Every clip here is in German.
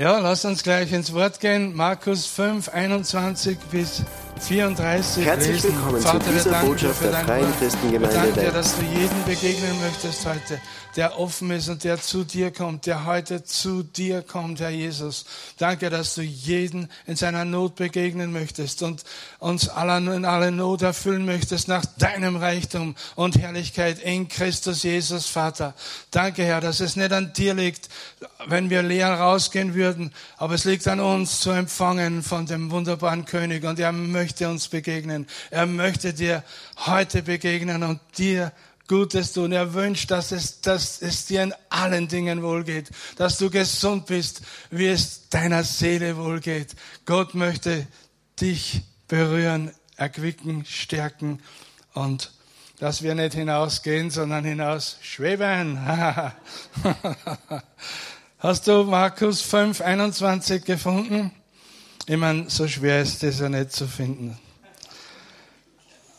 Ja, lass uns gleich ins Wort gehen. Markus 5, 21 bis 34 Herzlich lesen. willkommen Vater, zu dieser Botschaft der Freien. Christengemeinde Welt. dass du jedem begegnen möchtest heute, der offen ist und der zu dir kommt, der heute zu dir kommt, Herr Jesus. Danke, dass du jeden in seiner Not begegnen möchtest und uns aller in alle Not erfüllen möchtest nach deinem Reichtum und Herrlichkeit in Christus Jesus, Vater. Danke, Herr, dass es nicht an dir liegt, wenn wir leer rausgehen würden, aber es liegt an uns zu empfangen von dem wunderbaren König und er möchte uns begegnen. Er möchte dir heute begegnen und dir Gutes tun. Er wünscht, dass es, dass es dir in allen Dingen wohlgeht, dass du gesund bist, wie es deiner Seele wohlgeht. Gott möchte dich berühren, erquicken, stärken und dass wir nicht hinausgehen, sondern hinaus schweben. Hast du Markus 5, 21 gefunden? Ich meine, so schwer ist das ja nicht zu finden.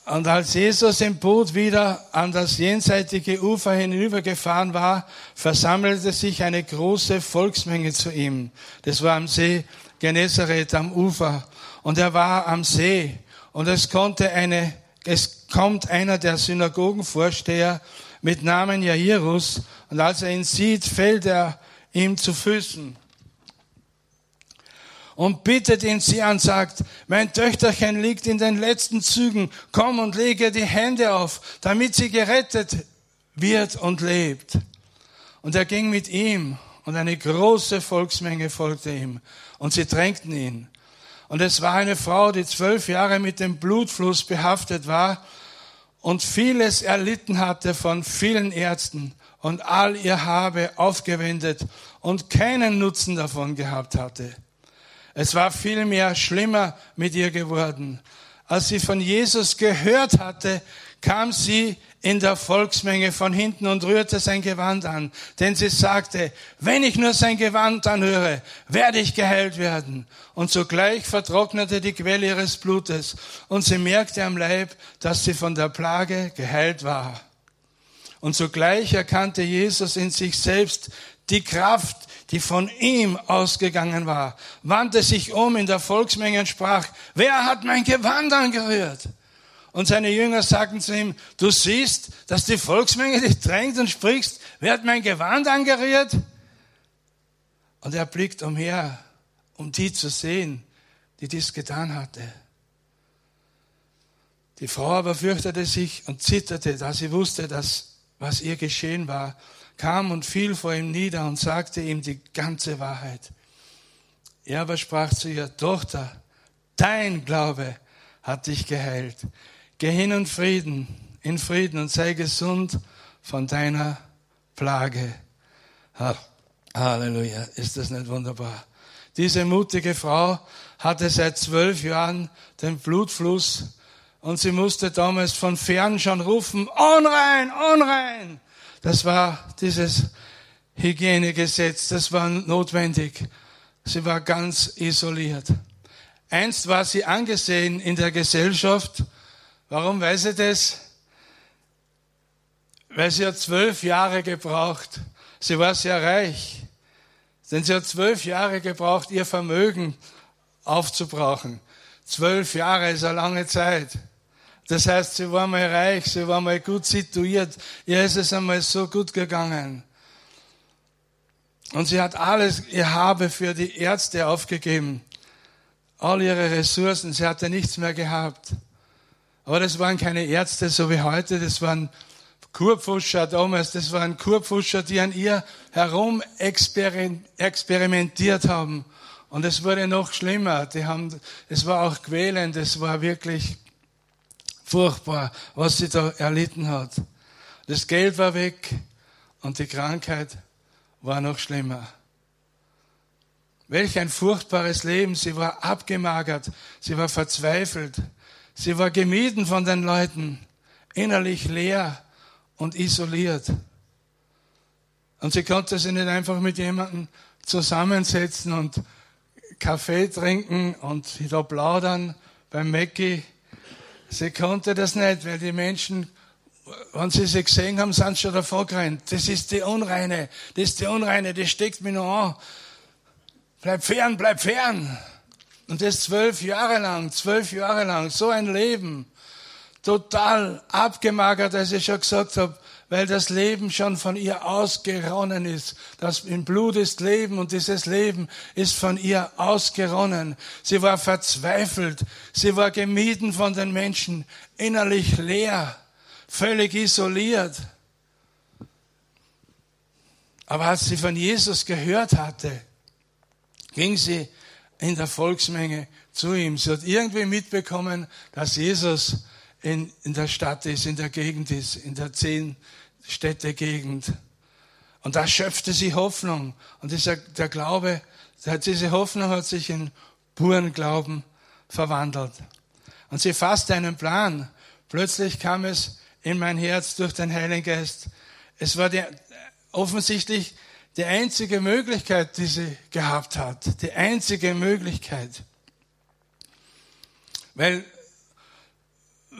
Und als Jesus im Boot wieder an das jenseitige Ufer hinübergefahren war, versammelte sich eine große Volksmenge zu ihm. Das war am See Genezareth am Ufer. Und er war am See. Und es konnte eine, es kommt einer der Synagogenvorsteher mit Namen Jairus. Und als er ihn sieht, fällt er ihm zu Füßen und bittet ihn sie an, sagt, mein Töchterchen liegt in den letzten Zügen, komm und lege die Hände auf, damit sie gerettet wird und lebt. Und er ging mit ihm und eine große Volksmenge folgte ihm und sie drängten ihn. Und es war eine Frau, die zwölf Jahre mit dem Blutfluss behaftet war und vieles erlitten hatte von vielen Ärzten und all ihr Habe aufgewendet und keinen Nutzen davon gehabt hatte. Es war vielmehr schlimmer mit ihr geworden. Als sie von Jesus gehört hatte, kam sie in der Volksmenge von hinten und rührte sein Gewand an, denn sie sagte, wenn ich nur sein Gewand anhöre, werde ich geheilt werden. Und sogleich vertrocknete die Quelle ihres Blutes und sie merkte am Leib, dass sie von der Plage geheilt war. Und sogleich erkannte Jesus in sich selbst die Kraft, die von ihm ausgegangen war, wandte sich um in der Volksmenge und sprach, wer hat mein Gewand angerührt? Und seine Jünger sagten zu ihm, du siehst, dass die Volksmenge dich drängt und sprichst, wer hat mein Gewand angerührt? Und er blickt umher, um die zu sehen, die dies getan hatte. Die Frau aber fürchtete sich und zitterte, da sie wusste, dass was ihr geschehen war, kam und fiel vor ihm nieder und sagte ihm die ganze Wahrheit. Er aber sprach zu ihr, Tochter, dein Glaube hat dich geheilt. Geh hin und Frieden, in Frieden und sei gesund von deiner Plage. Halleluja, ist das nicht wunderbar? Diese mutige Frau hatte seit zwölf Jahren den Blutfluss und sie musste damals von fern schon rufen, unrein, unrein. Das war dieses Hygienegesetz, das war notwendig. Sie war ganz isoliert. Einst war sie angesehen in der Gesellschaft. Warum weiß ich das? Weil sie hat zwölf Jahre gebraucht. Sie war sehr reich. Denn sie hat zwölf Jahre gebraucht, ihr Vermögen aufzubrauchen. Zwölf Jahre ist eine lange Zeit. Das heißt, sie war mal reich, sie war mal gut situiert, ihr ist es einmal so gut gegangen. Und sie hat alles, ihr Habe für die Ärzte aufgegeben. All ihre Ressourcen, sie hatte nichts mehr gehabt. Aber das waren keine Ärzte, so wie heute, das waren Kurpfuscher damals, das waren Kurpfuscher, die an ihr herum experimentiert haben. Und es wurde noch schlimmer. Die haben, es war auch quälend, es war wirklich furchtbar, was sie da erlitten hat. Das Geld war weg und die Krankheit war noch schlimmer. Welch ein furchtbares Leben. Sie war abgemagert, sie war verzweifelt, sie war gemieden von den Leuten, innerlich leer und isoliert. Und sie konnte sich nicht einfach mit jemandem zusammensetzen und Kaffee trinken und da plaudern beim Mäcki. Sie konnte das nicht, weil die Menschen, wenn sie sie gesehen haben, sind schon davor gerannt. Das ist die Unreine, das ist die Unreine, die steckt mich noch an. bleib fern, bleib fern. Und das zwölf Jahre lang, zwölf Jahre lang, so ein Leben. Total abgemagert, als ich schon gesagt habe, weil das Leben schon von ihr ausgeronnen ist. Das im Blut ist Leben und dieses Leben ist von ihr ausgeronnen. Sie war verzweifelt, sie war gemieden von den Menschen, innerlich leer, völlig isoliert. Aber als sie von Jesus gehört hatte, ging sie in der Volksmenge zu ihm. Sie hat irgendwie mitbekommen, dass Jesus in, in der Stadt ist, in der Gegend ist, in der zehn Städte Gegend. Und da schöpfte sie Hoffnung. Und dieser, der Glaube, diese Hoffnung hat sich in puren Glauben verwandelt. Und sie fasste einen Plan. Plötzlich kam es in mein Herz durch den Heiligen Geist. Es war die, offensichtlich die einzige Möglichkeit, die sie gehabt hat. Die einzige Möglichkeit. Weil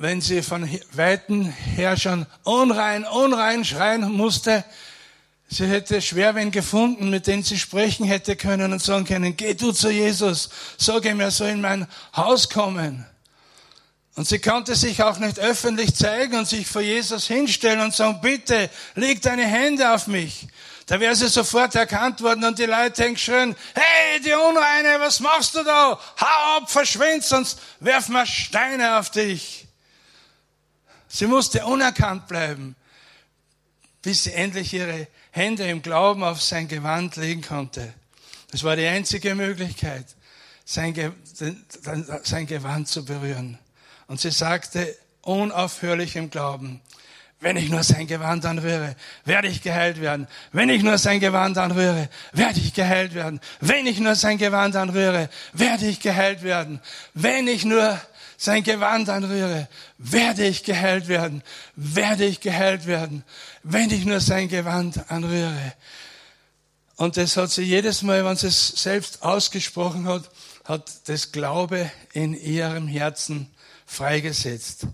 wenn sie von Weiten her schon unrein, unrein schreien musste, sie hätte schwer gefunden, mit dem sie sprechen hätte können und sagen können, geh du zu Jesus, sag ihm, er soll in mein Haus kommen. Und sie konnte sich auch nicht öffentlich zeigen und sich vor Jesus hinstellen und sagen, bitte, leg deine Hände auf mich. Da wäre sie sofort erkannt worden und die Leute hätten geschrien, hey, die Unreine, was machst du da? Hau ab, verschwind, sonst werfen wir Steine auf dich. Sie musste unerkannt bleiben, bis sie endlich ihre Hände im Glauben auf sein Gewand legen konnte. Das war die einzige Möglichkeit, sein, Ge sein Gewand zu berühren. Und sie sagte unaufhörlich im Glauben, wenn ich nur sein Gewand anrühre, werde ich geheilt werden. Wenn ich nur sein Gewand anrühre, werde ich geheilt werden. Wenn ich nur sein Gewand anrühre, werde ich geheilt werden. Wenn ich nur sein Gewand anrühre, werde ich geheilt werden, werde ich geheilt werden, wenn ich nur sein Gewand anrühre. Und das hat sie jedes Mal, wenn sie es selbst ausgesprochen hat, hat das Glaube in ihrem Herzen freigesetzt.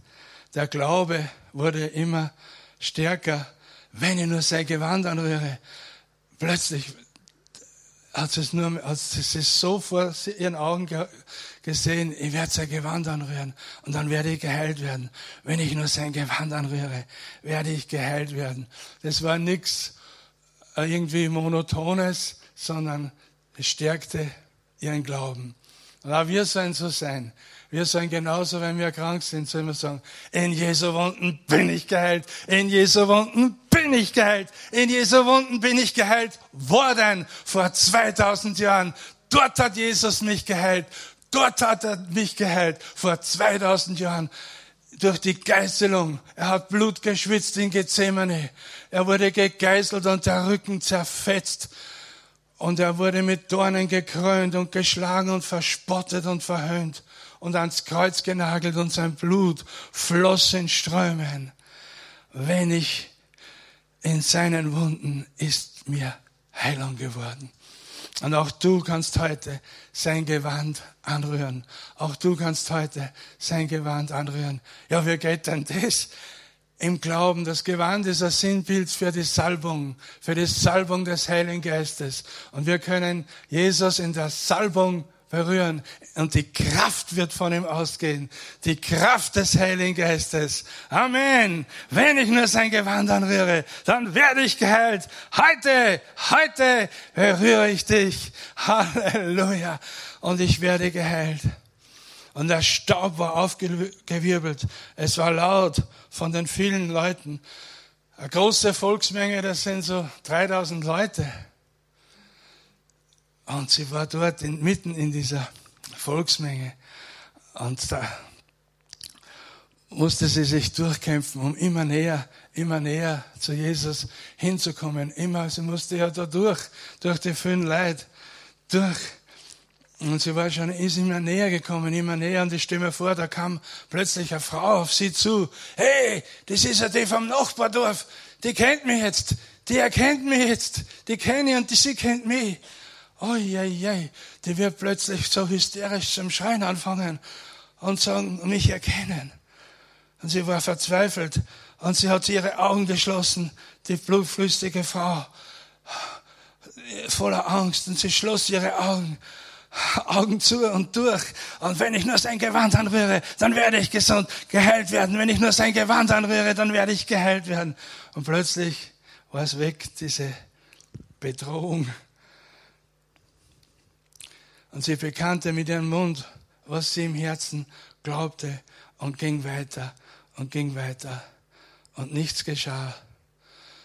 Der Glaube wurde immer stärker, wenn ich nur sein Gewand anrühre. Plötzlich hat es nur, hat es so vor ihren Augen gesehen, ich werde sein Gewand anrühren und dann werde ich geheilt werden. Wenn ich nur sein Gewand anrühre, werde ich geheilt werden. Das war nichts äh, irgendwie Monotones, sondern es stärkte ihren Glauben. Und auch wir sollen so sein. Wir sollen genauso, wenn wir krank sind, sollen wir sagen, in Jesu Wunden bin ich geheilt. In Jesu Wunden bin ich geheilt. In Jesu Wunden bin ich geheilt worden vor 2000 Jahren. Dort hat Jesus mich geheilt. Dort hat er mich geheilt, vor 2000 Jahren, durch die Geißelung. Er hat Blut geschwitzt in Gethsemane. Er wurde gegeißelt und der Rücken zerfetzt. Und er wurde mit Dornen gekrönt und geschlagen und verspottet und verhöhnt und ans Kreuz genagelt und sein Blut floss in Strömen. Wenn ich in seinen Wunden ist mir Heilung geworden. Und auch du kannst heute sein Gewand anrühren. Auch du kannst heute sein Gewand anrühren. Ja, wie geht denn das? Im Glauben, das Gewand ist ein Sinnbild für die Salbung, für die Salbung des Heiligen Geistes. Und wir können Jesus in der Salbung berühren und die Kraft wird von ihm ausgehen. Die Kraft des Heiligen Geistes. Amen. Wenn ich nur sein Gewand anrühre, dann werde ich geheilt. Heute, heute berühre ich dich. Halleluja. Und ich werde geheilt. Und der Staub war aufgewirbelt. Es war laut von den vielen Leuten. Eine große Volksmenge, das sind so 3000 Leute. Und sie war dort mitten in dieser Volksmenge. Und da musste sie sich durchkämpfen, um immer näher, immer näher zu Jesus hinzukommen. Immer, sie musste ja da durch, durch die vielen Leid, durch. Und sie war schon, ist immer näher gekommen, immer näher. Und ich stelle mir vor, da kam plötzlich eine Frau auf sie zu. Hey, das ist ja die vom Nachbardorf. Die kennt mich jetzt. Die erkennt mich jetzt. Die kenne ich und die, sie kennt mich. Oi, die wird plötzlich so hysterisch zum Schreien anfangen und sagen, mich erkennen. Und sie war verzweifelt und sie hat ihre Augen geschlossen, die blutflüssige Frau. voller Angst und sie schloss ihre Augen. Augen zu und durch. Und wenn ich nur sein Gewand anrühre, dann werde ich gesund, geheilt werden. Wenn ich nur sein Gewand anrühre, dann werde ich geheilt werden. Und plötzlich war es weg, diese Bedrohung. Und sie bekannte mit ihrem Mund, was sie im Herzen glaubte und ging weiter und ging weiter. Und nichts geschah.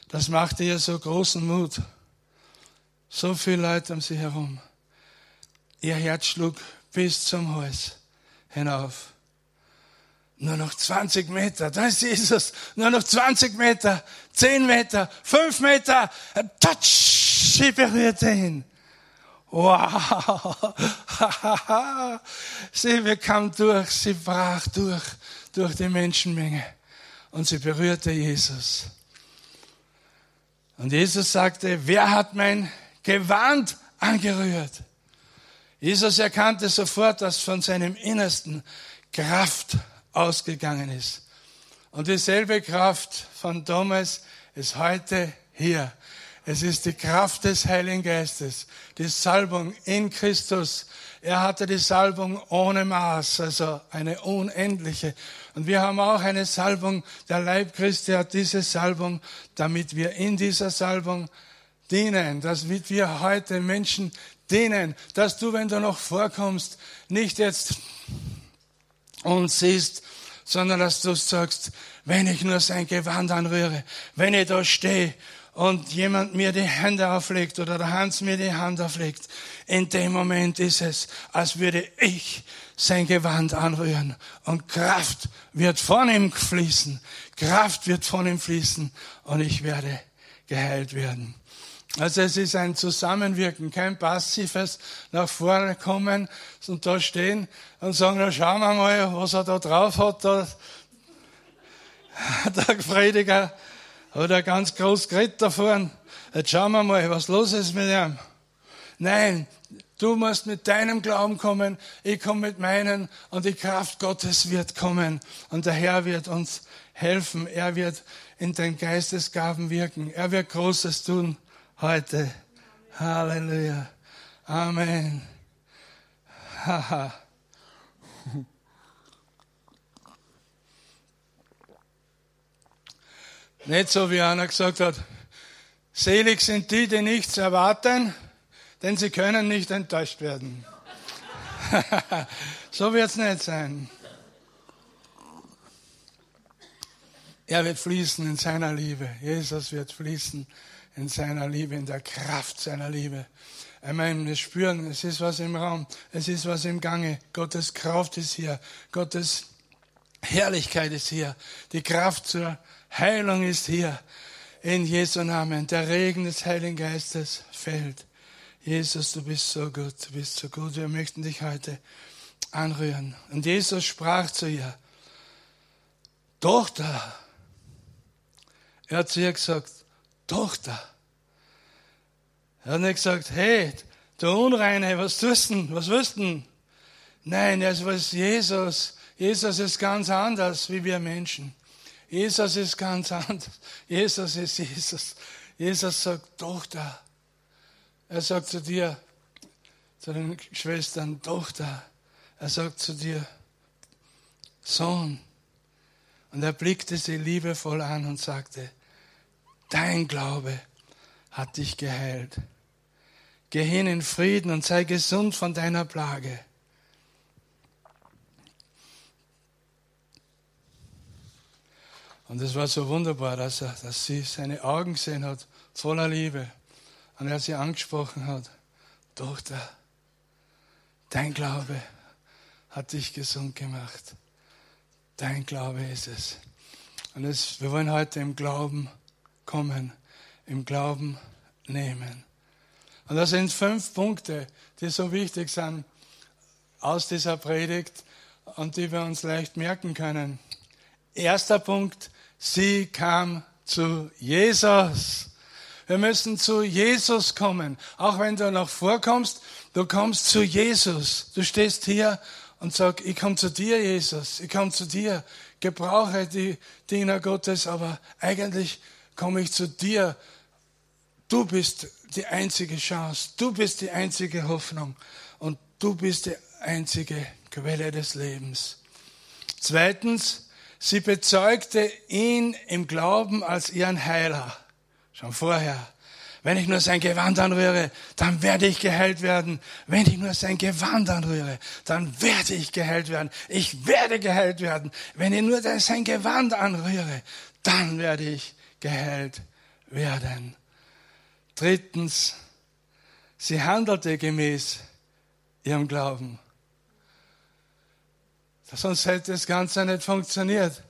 Das machte ihr so großen Mut. So viele Leute um sie herum. Ihr Herz schlug bis zum Hals hinauf. Nur noch 20 Meter, da ist Jesus. Nur noch 20 Meter, 10 Meter, 5 Meter. Touch! Sie berührte ihn. Wow! sie bekam durch, sie brach durch, durch die Menschenmenge. Und sie berührte Jesus. Und Jesus sagte, wer hat mein Gewand angerührt? Jesus erkannte sofort, dass von seinem Innersten Kraft ausgegangen ist. Und dieselbe Kraft von damals ist heute hier. Es ist die Kraft des Heiligen Geistes, die Salbung in Christus. Er hatte die Salbung ohne Maß, also eine unendliche. Und wir haben auch eine Salbung. Der Leib Christi hat diese Salbung, damit wir in dieser Salbung dienen, damit wir heute Menschen dienen, dass du, wenn du noch vorkommst, nicht jetzt uns siehst, sondern dass du sagst, wenn ich nur sein Gewand anrühre, wenn ich da stehe und jemand mir die Hände auflegt oder der Hans mir die Hand auflegt, in dem Moment ist es, als würde ich sein Gewand anrühren und Kraft wird von ihm fließen, Kraft wird von ihm fließen und ich werde geheilt werden. Also es ist ein Zusammenwirken, kein passives nach vorne kommen und da stehen und sagen, na schauen wir mal, was er da drauf hat, da, der Prediger hat er ganz groß geredet da vorne. Jetzt schauen wir mal, was los ist mit ihm. Nein, du musst mit deinem Glauben kommen, ich komme mit meinen und die Kraft Gottes wird kommen und der Herr wird uns helfen. Er wird in den Geistesgaben wirken. Er wird Großes tun heute. Halleluja. Amen. Haha. Nicht so wie einer gesagt hat, selig sind die, die nichts erwarten, denn sie können nicht enttäuscht werden. so wird es nicht sein. Er wird fließen in seiner Liebe. Jesus wird fließen in seiner Liebe, in der Kraft seiner Liebe. Ich meine, wir spüren, es ist was im Raum, es ist was im Gange. Gottes Kraft ist hier, Gottes Herrlichkeit ist hier, die Kraft zur Heilung ist hier. In Jesu Namen, der Regen des Heiligen Geistes fällt. Jesus, du bist so gut, du bist so gut. Wir möchten dich heute anrühren. Und Jesus sprach zu ihr, Tochter. Er hat zu ihr gesagt, Tochter. Er hat nicht gesagt, hey, du Unreine, was tust denn? Was willst du denn? Nein, er was Jesus. Jesus ist ganz anders wie wir Menschen. Jesus ist ganz anders. Jesus ist Jesus. Jesus sagt, Tochter. Er sagt zu dir, zu den Schwestern, Tochter. Er sagt zu dir, Sohn. Und er blickte sie liebevoll an und sagte, Dein Glaube hat dich geheilt. Geh hin in Frieden und sei gesund von deiner Plage. Und es war so wunderbar, dass, er, dass sie seine Augen gesehen hat, voller Liebe. Und er sie angesprochen hat, Tochter, dein Glaube hat dich gesund gemacht. Dein Glaube ist es. Und es, wir wollen heute im Glauben kommen, im Glauben nehmen. Und das sind fünf Punkte, die so wichtig sind aus dieser Predigt und die wir uns leicht merken können. Erster Punkt, sie kam zu Jesus. Wir müssen zu Jesus kommen. Auch wenn du noch vorkommst, du kommst zu Jesus. Du stehst hier und sagst, ich komme zu dir, Jesus. Ich komme zu dir. Gebrauche die Diener Gottes, aber eigentlich komme ich zu dir. Du bist die einzige Chance. Du bist die einzige Hoffnung. Und du bist die einzige Quelle des Lebens. Zweitens, sie bezeugte ihn im Glauben als ihren Heiler. Schon vorher. Wenn ich nur sein Gewand anrühre, dann werde ich geheilt werden. Wenn ich nur sein Gewand anrühre, dann werde ich geheilt werden. Ich werde geheilt werden. Wenn ich nur sein Gewand anrühre, dann werde ich geheilt werden. Drittens, sie handelte gemäß ihrem Glauben. Sonst hätte das Ganze nicht funktioniert.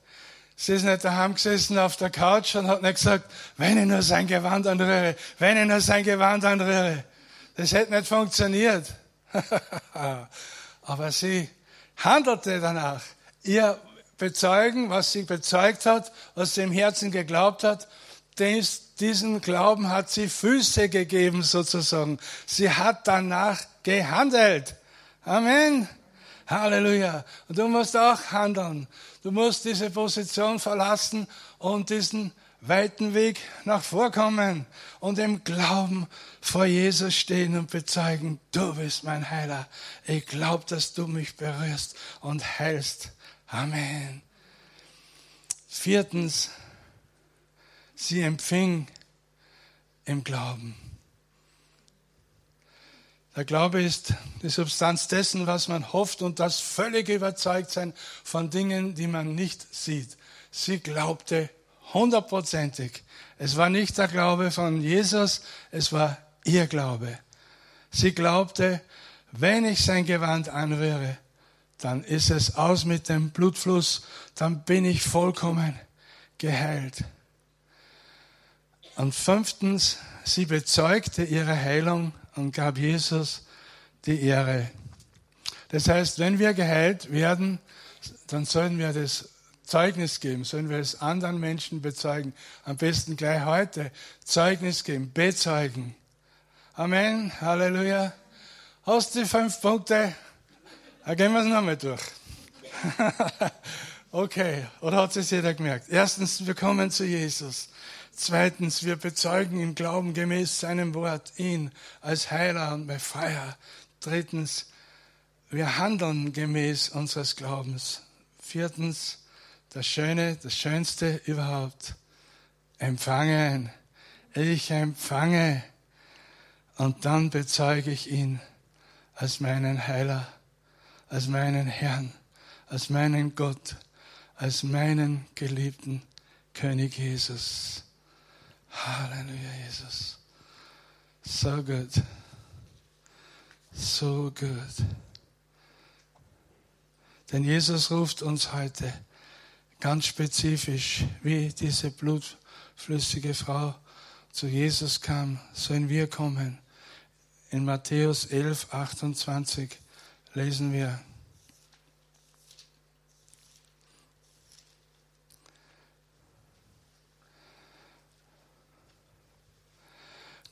Sie ist nicht daheim gesessen auf der Couch und hat nicht gesagt, wenn ich nur sein Gewand anrühre, wenn ich nur sein Gewand anrühre. Das hätte nicht funktioniert. Aber sie handelte danach. Ihr Bezeugen, was sie bezeugt hat, was sie im Herzen geglaubt hat, diesen Glauben hat sie Füße gegeben sozusagen. Sie hat danach gehandelt. Amen. Halleluja. Und du musst auch handeln. Du musst diese Position verlassen und diesen weiten Weg nach vorkommen und im Glauben vor Jesus stehen und bezeugen, du bist mein Heiler. Ich glaube, dass du mich berührst und heilst. Amen. Viertens, sie empfing im Glauben. Der Glaube ist die Substanz dessen, was man hofft und das völlige Überzeugtsein von Dingen, die man nicht sieht. Sie glaubte hundertprozentig. Es war nicht der Glaube von Jesus, es war ihr Glaube. Sie glaubte, wenn ich sein Gewand anrühre, dann ist es aus mit dem Blutfluss, dann bin ich vollkommen geheilt. Und fünftens, sie bezeugte ihre Heilung und gab Jesus die Ehre. Das heißt, wenn wir geheilt werden, dann sollen wir das Zeugnis geben, sollen wir es anderen Menschen bezeugen. Am besten gleich heute Zeugnis geben, bezeugen. Amen, Halleluja. Hast du die fünf Punkte? Dann gehen wir es nochmal durch. okay, oder hat es jeder gemerkt? Erstens, wir kommen zu Jesus. Zweitens, wir bezeugen im Glauben gemäß seinem Wort ihn als Heiler und Befreier. Drittens, wir handeln gemäß unseres Glaubens. Viertens, das Schöne, das Schönste überhaupt, empfangen. Ich empfange und dann bezeuge ich ihn als meinen Heiler, als meinen Herrn, als meinen Gott, als meinen geliebten König Jesus. Halleluja, Jesus. So gut. So gut. Denn Jesus ruft uns heute ganz spezifisch, wie diese blutflüssige Frau zu Jesus kam, sollen wir kommen. In Matthäus 11, 28 lesen wir.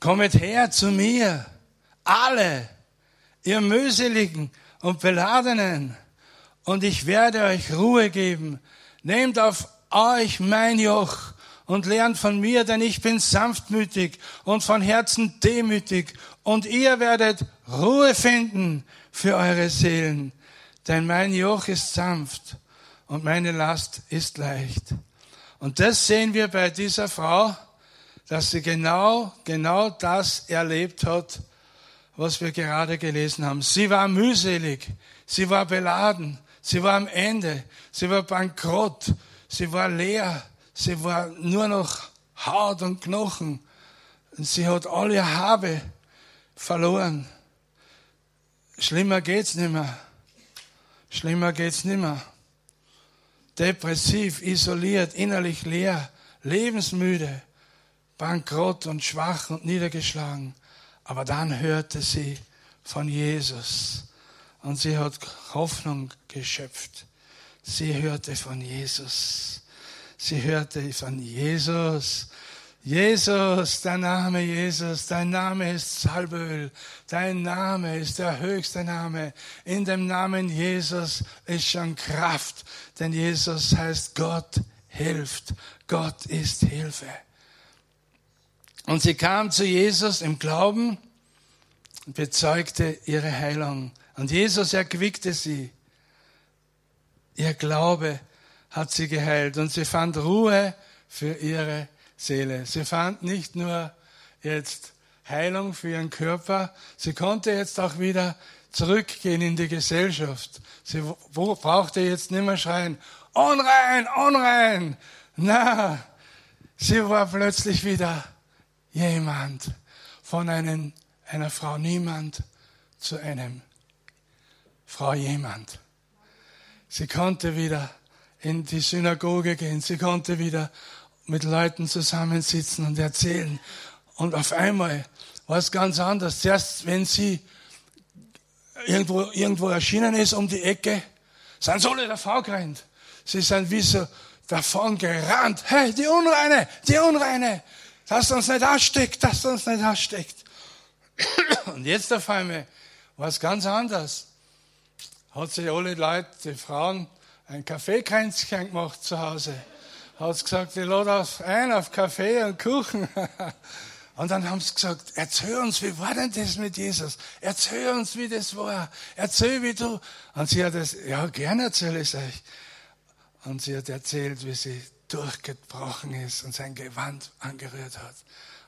Kommet her zu mir, alle, ihr mühseligen und beladenen, und ich werde euch Ruhe geben. Nehmt auf euch mein Joch und lernt von mir, denn ich bin sanftmütig und von Herzen demütig, und ihr werdet Ruhe finden für eure Seelen, denn mein Joch ist sanft und meine Last ist leicht. Und das sehen wir bei dieser Frau, dass sie genau, genau das erlebt hat, was wir gerade gelesen haben. Sie war mühselig, sie war beladen, sie war am Ende, sie war bankrott, sie war leer, sie war nur noch Haut und Knochen. Und sie hat all ihr Habe verloren. Schlimmer geht's nimmer. Schlimmer geht's nimmer. Depressiv, isoliert, innerlich leer, lebensmüde bankrott und schwach und niedergeschlagen. Aber dann hörte sie von Jesus und sie hat Hoffnung geschöpft. Sie hörte von Jesus. Sie hörte von Jesus. Jesus, dein Name Jesus, dein Name ist Salböl, dein Name ist der höchste Name. In dem Namen Jesus ist schon Kraft, denn Jesus heißt Gott hilft. Gott ist Hilfe. Und sie kam zu Jesus im Glauben und bezeugte ihre Heilung. Und Jesus erquickte sie. Ihr Glaube hat sie geheilt und sie fand Ruhe für ihre Seele. Sie fand nicht nur jetzt Heilung für ihren Körper, sie konnte jetzt auch wieder zurückgehen in die Gesellschaft. Sie brauchte jetzt nicht mehr schreien, unrein, unrein. Na, sie war plötzlich wieder jemand, von einem, einer Frau niemand zu einem Frau jemand. Sie konnte wieder in die Synagoge gehen, sie konnte wieder mit Leuten zusammensitzen und erzählen. Und auf einmal war es ganz anders. Zuerst, wenn sie irgendwo, irgendwo erschienen ist um die Ecke, sind sie alle davon gerannt. Sie sind wie so davon gerannt. Hey, die Unreine, die Unreine, dass uns nicht ansteckt, dass uns nicht ansteckt. Und jetzt auf einmal war es ganz anders. Hat sich alle Leute, die Frauen, ein Kaffeekränzchen gemacht zu Hause. Hat gesagt, ich lade auf ein auf Kaffee und Kuchen. Und dann haben sie gesagt, erzähl uns, wie war denn das mit Jesus? Erzähl uns, wie das war. Erzähl, wie du. Und sie hat das, ja, gerne erzähle ich euch. Und sie hat erzählt, wie sie durchgebrochen ist und sein Gewand angerührt hat.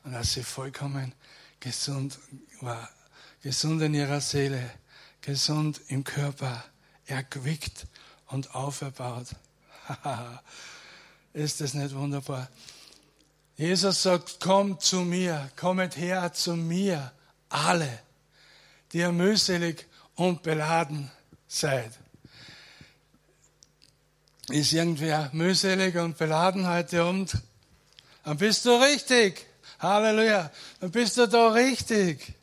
Und als sie vollkommen gesund war, gesund in ihrer Seele, gesund im Körper, erquickt und auferbaut. ist das nicht wunderbar? Jesus sagt, kommt zu mir, kommet her zu mir, alle, die ihr mühselig und beladen seid. Ist irgendwer mühselig und beladen heute Abend? Dann bist du richtig. Halleluja. Dann bist du da richtig.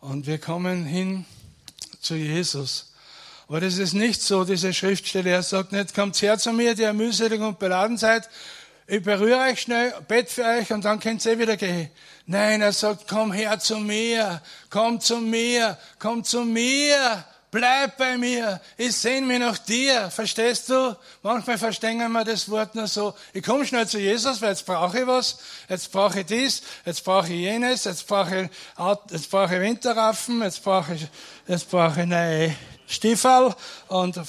Und wir kommen hin zu Jesus. Aber das ist nicht so, diese Schriftstelle. Er sagt nicht, kommt her zu mir, die ihr mühselig und beladen seid. Ich berühre euch schnell, bett für euch und dann könnt ihr wieder gehen. Nein, er sagt, komm her zu mir, komm zu mir, komm zu mir, bleib bei mir, ich sehne mich nach dir. Verstehst du? Manchmal verstehen wir das Wort nur so, ich komme schnell zu Jesus, weil jetzt brauche ich was, jetzt brauche ich dies, jetzt brauche ich jenes, jetzt brauche ich, jetzt brauche ich Winterraffen, jetzt brauche ich, jetzt brauche ich neue Stiefel und,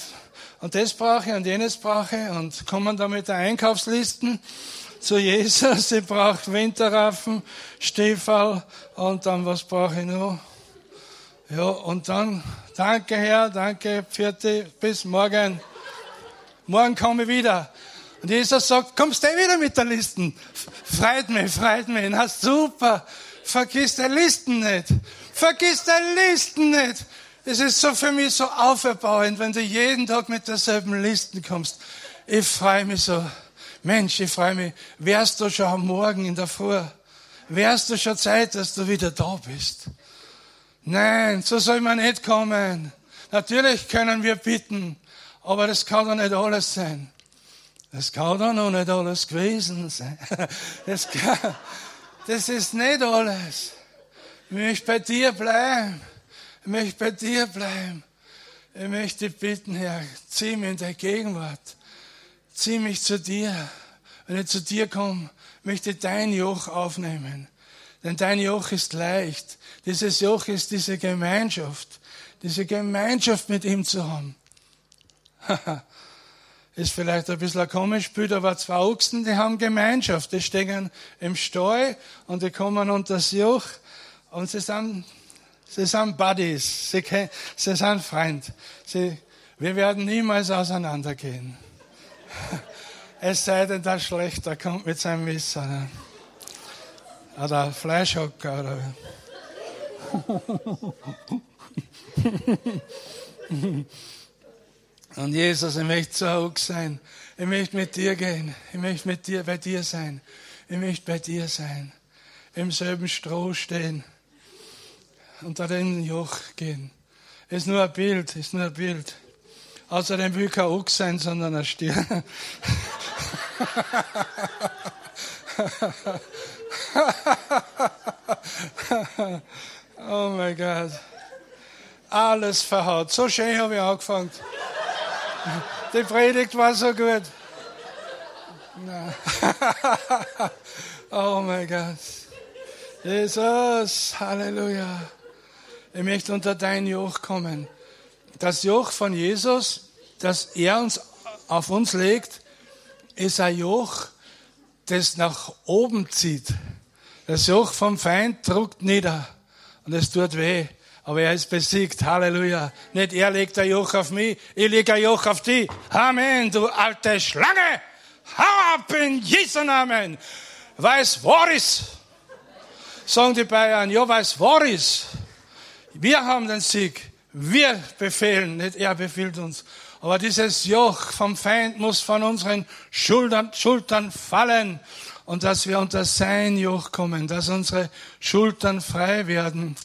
und das brauche ich und jenes brauche ich und kommen da mit der Einkaufslisten zu Jesus. Ich brauche Winterraffen, Stiefel und dann was brauche ich noch? Ja, und dann, danke Herr, danke, vierte, bis morgen. Morgen komme ich wieder. Und Jesus sagt, kommst du eh wieder mit der Listen? Freut mich, freut mich. Na super. Vergiss die Listen nicht. Vergiss die Listen nicht. Es ist so für mich so auferbauend, wenn du jeden Tag mit derselben Listen kommst. Ich freue mich so. Mensch, ich freue mich. Wärst du schon am Morgen in der Früh? Wärst du schon Zeit, dass du wieder da bist? Nein, so soll man nicht kommen. Natürlich können wir bitten, aber das kann doch nicht alles sein. Das kann doch noch nicht alles gewesen sein. Das, kann, das ist nicht alles. Ich möchte bei dir bleiben. Ich möchte bei dir bleiben. Ich möchte bitten, Herr, zieh mich in deine Gegenwart. Zieh mich zu dir. Wenn ich zu dir komme, möchte dein Joch aufnehmen. Denn dein Joch ist leicht. Dieses Joch ist diese Gemeinschaft. Diese Gemeinschaft mit ihm zu haben. ist vielleicht ein bisschen ein komisches Bild, aber zwei Ochsen, die haben Gemeinschaft. Die stehen im Stall und die kommen unter das Joch und sie sind Sie sind Buddies. Sie, sie sind Freund. Sie, wir werden niemals auseinandergehen. Es sei denn, der Schlechter kommt mit seinem Messer. Ne? Oder Fleischhocker. Oder. Und Jesus, ich möchte so hoch sein. Ich möchte mit dir gehen. Ich möchte mit dir bei dir sein. Ich möchte bei dir sein. Im selben Stroh stehen unter den Joch gehen. Ist nur ein Bild, ist nur ein Bild. Außerdem will kein Ochs sein, sondern ein Stier. oh mein Gott. Alles verhaut. So schön habe ich angefangen. Die Predigt war so gut. oh mein Gott. Jesus, Halleluja. Ich möchte unter dein Joch kommen. Das Joch von Jesus, das er uns auf uns legt, ist ein Joch, das nach oben zieht. Das Joch vom Feind druckt nieder und es tut weh. Aber er ist besiegt. Halleluja. Nicht er legt ein Joch auf mich, ich lege ein Joch auf dich. Amen, du alte Schlange. Hau ab in Jesu Namen. Weiß war ist. Sagen die Bayern, ja, weiß war ist. Wir haben den Sieg. Wir befehlen, nicht er befiehlt uns. Aber dieses Joch vom Feind muss von unseren Schultern, Schultern fallen und dass wir unter sein Joch kommen, dass unsere Schultern frei werden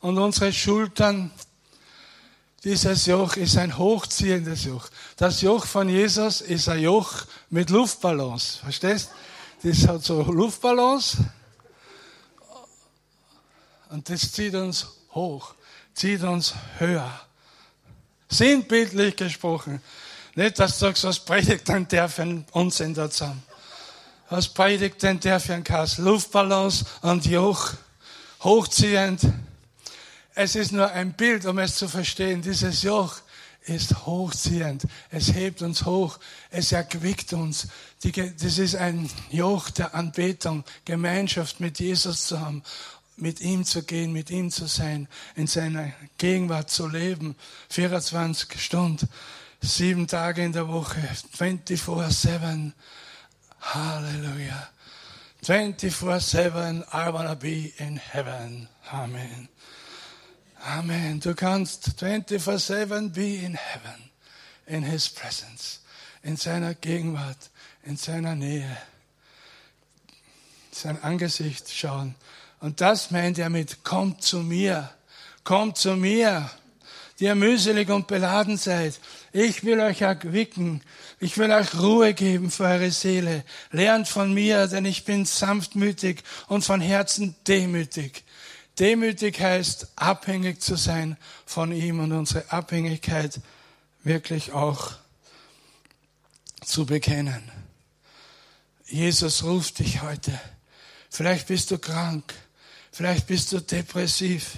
und unsere Schultern, dieses Joch ist ein hochziehendes Joch. Das Joch von Jesus ist ein Joch mit Luftballons. Verstehst? Das hat so Luftballons und das zieht uns hoch, zieht uns höher. Sinnbildlich gesprochen. Nicht, dass du sagst, was predigt denn der für einen Unsinn da zusammen? Was predigt denn der für ein Kass? Luftballons und Joch, hochziehend. Es ist nur ein Bild, um es zu verstehen. Dieses Joch ist hochziehend. Es hebt uns hoch. Es erquickt uns. Das ist ein Joch der Anbetung, Gemeinschaft mit Jesus zu haben mit ihm zu gehen, mit ihm zu sein, in seiner Gegenwart zu leben, 24 Stunden, sieben Tage in der Woche, 24-7. Halleluja. 24-7, I wanna be in heaven. Amen. Amen. Du kannst 24-7 be in heaven, in his presence, in seiner Gegenwart, in seiner Nähe, sein Angesicht schauen. Und das meint er mit, kommt zu mir, kommt zu mir, die ihr mühselig und beladen seid. Ich will euch erquicken, ich will euch Ruhe geben für eure Seele. Lernt von mir, denn ich bin sanftmütig und von Herzen demütig. Demütig heißt, abhängig zu sein von ihm und unsere Abhängigkeit wirklich auch zu bekennen. Jesus ruft dich heute. Vielleicht bist du krank. Vielleicht bist du depressiv.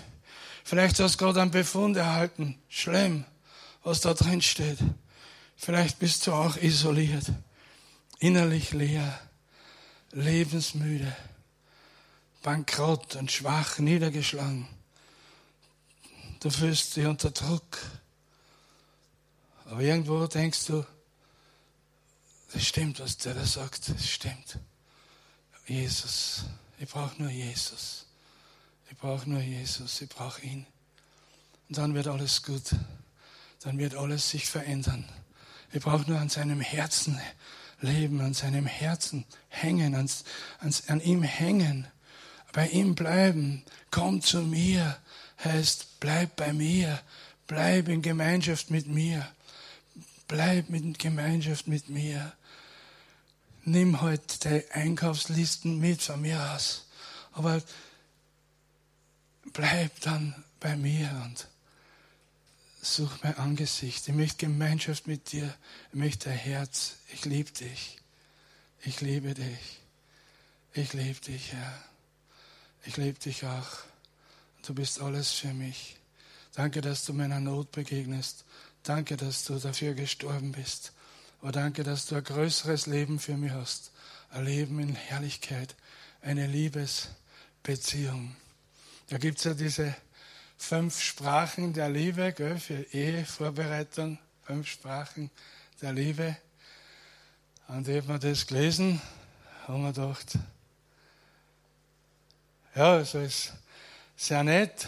Vielleicht hast du gerade einen Befund erhalten. Schlimm, was da drin steht. Vielleicht bist du auch isoliert, innerlich leer, lebensmüde, bankrott und schwach, niedergeschlagen. Du fühlst dich unter Druck. Aber irgendwo denkst du, das stimmt, was der da sagt, das stimmt. Jesus, ich brauche nur Jesus. Ich brauche nur Jesus, ich brauche ihn. Und dann wird alles gut. Dann wird alles sich verändern. Ich brauche nur an seinem Herzen leben, an seinem Herzen hängen, an, an, an ihm hängen, bei ihm bleiben. Komm zu mir, heißt, bleib bei mir, bleib in Gemeinschaft mit mir, bleib in Gemeinschaft mit mir. Nimm heute die Einkaufslisten mit von mir aus. Aber bleib dann bei mir und such mein Angesicht. Ich möchte Gemeinschaft mit dir. Ich möchte dein Herz. Ich liebe dich. Ich liebe dich. Ich liebe dich, Herr. Ich liebe dich auch. Du bist alles für mich. Danke, dass du meiner Not begegnest. Danke, dass du dafür gestorben bist. Aber danke, dass du ein größeres Leben für mich hast. Ein Leben in Herrlichkeit. Eine Liebesbeziehung. Da gibt es ja diese fünf Sprachen der Liebe gell, für Ehevorbereitung, fünf Sprachen der Liebe. Und ich habe mir das gelesen und mir gedacht, ja, so ist sehr nett,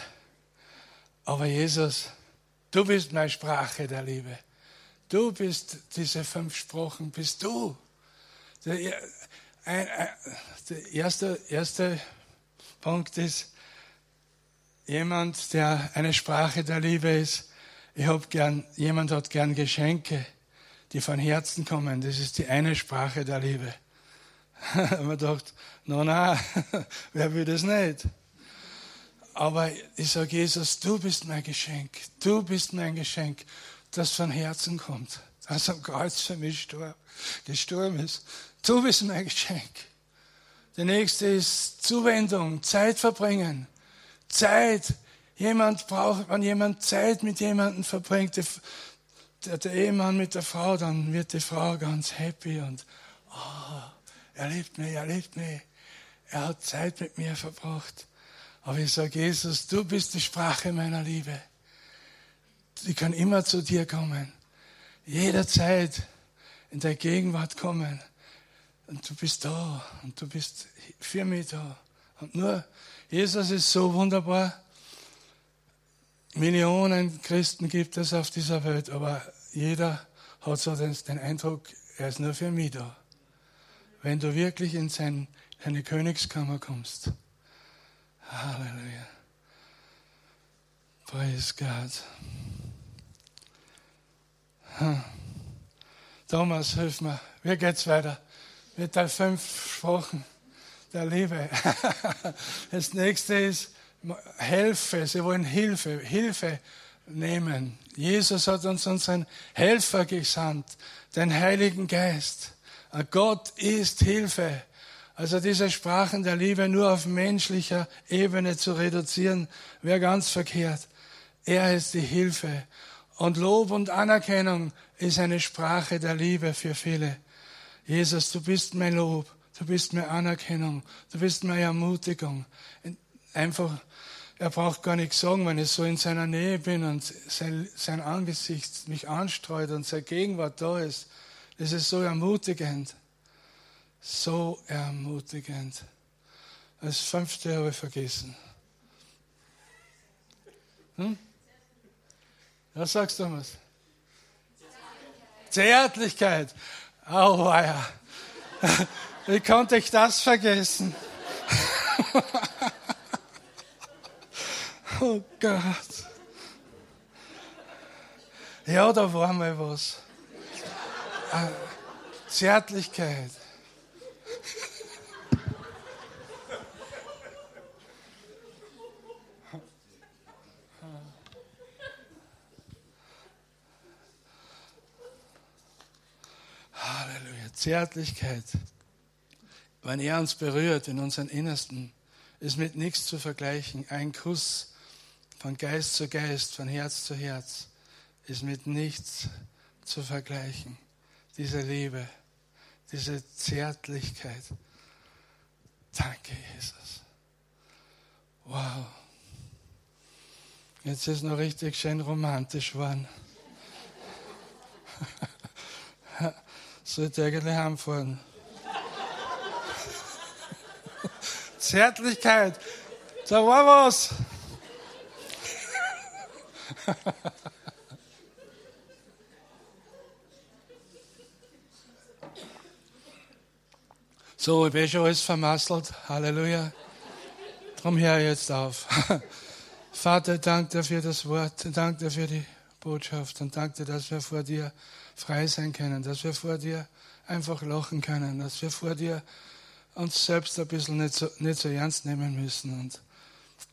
aber Jesus, du bist meine Sprache der Liebe. Du bist diese fünf Sprachen, bist du. Der erste, erste Punkt ist, jemand, der eine Sprache der Liebe ist. Ich hab gern, jemand hat gern Geschenke, die von Herzen kommen. Das ist die eine Sprache der Liebe. Man dachte, no, na, wer will das nicht? Aber ich sage, Jesus, du bist mein Geschenk. Du bist mein Geschenk, das von Herzen kommt. was am Kreuz für mich gestorben ist. Du bist mein Geschenk. Der nächste ist Zuwendung, Zeit verbringen. Zeit. Jemand braucht, wenn jemand Zeit mit jemandem verbringt, der, der Ehemann mit der Frau, dann wird die Frau ganz happy und oh, er liebt mich, er liebt mich. Er hat Zeit mit mir verbracht. Aber ich sage, Jesus, du bist die Sprache meiner Liebe. Ich kann immer zu dir kommen. Jederzeit in der Gegenwart kommen. Und du bist da. Und du bist für mich da. Und nur, Jesus ist so wunderbar. Millionen Christen gibt es auf dieser Welt, aber jeder hat so den, den Eindruck, er ist nur für mich da. Wenn du wirklich in sein, seine Königskammer kommst. Halleluja. Praise God. Hm. Thomas, hilf mir. Wie geht's weiter? Mit der fünf Sprachen der Liebe. Das nächste ist, Hilfe. Sie wollen Hilfe, Hilfe nehmen. Jesus hat uns unseren Helfer gesandt, den Heiligen Geist. Gott ist Hilfe. Also diese Sprachen der Liebe nur auf menschlicher Ebene zu reduzieren, wäre ganz verkehrt. Er ist die Hilfe. Und Lob und Anerkennung ist eine Sprache der Liebe für viele. Jesus, du bist mein Lob, du bist meine Anerkennung, du bist meine Ermutigung. Einfach, er braucht gar nichts sagen, wenn ich so in seiner Nähe bin und sein, sein Angesicht mich anstreut und seine Gegenwart da ist. Das ist so ermutigend so ermutigend. Das fünfte habe ich vergessen. Hm? Was sagst du, Thomas? Zärtlichkeit. Zärtlichkeit. Ja. Wie konnte ich das vergessen? oh Gott. Ja, da war mal was. Ah, Zärtlichkeit. Halleluja. Zärtlichkeit. Wenn er uns berührt in unseren Innersten, ist mit nichts zu vergleichen. Ein Kuss von Geist zu Geist, von Herz zu Herz, ist mit nichts zu vergleichen. Diese Liebe, diese Zärtlichkeit. Danke, Jesus. Wow. Jetzt ist noch richtig schön romantisch geworden. Sollte eigentlich heimfahren. Zärtlichkeit. Da war was. so, ich bin schon alles vermasselt. Halleluja. Drum hör jetzt auf. Vater, danke dir für das Wort, danke dir für die Botschaft und danke dir, dass wir vor dir frei sein können, dass wir vor dir einfach lachen können, dass wir vor dir uns selbst ein bisschen nicht so, nicht so ernst nehmen müssen und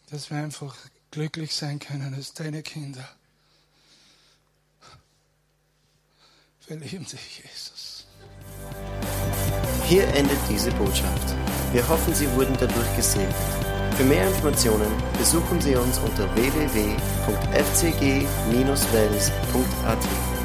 dass wir einfach glücklich sein können als deine Kinder. Wir lieben dich, Jesus. Hier endet diese Botschaft. Wir hoffen, Sie wurden dadurch gesegnet. Für mehr Informationen besuchen Sie uns unter www.fcg-wells.at.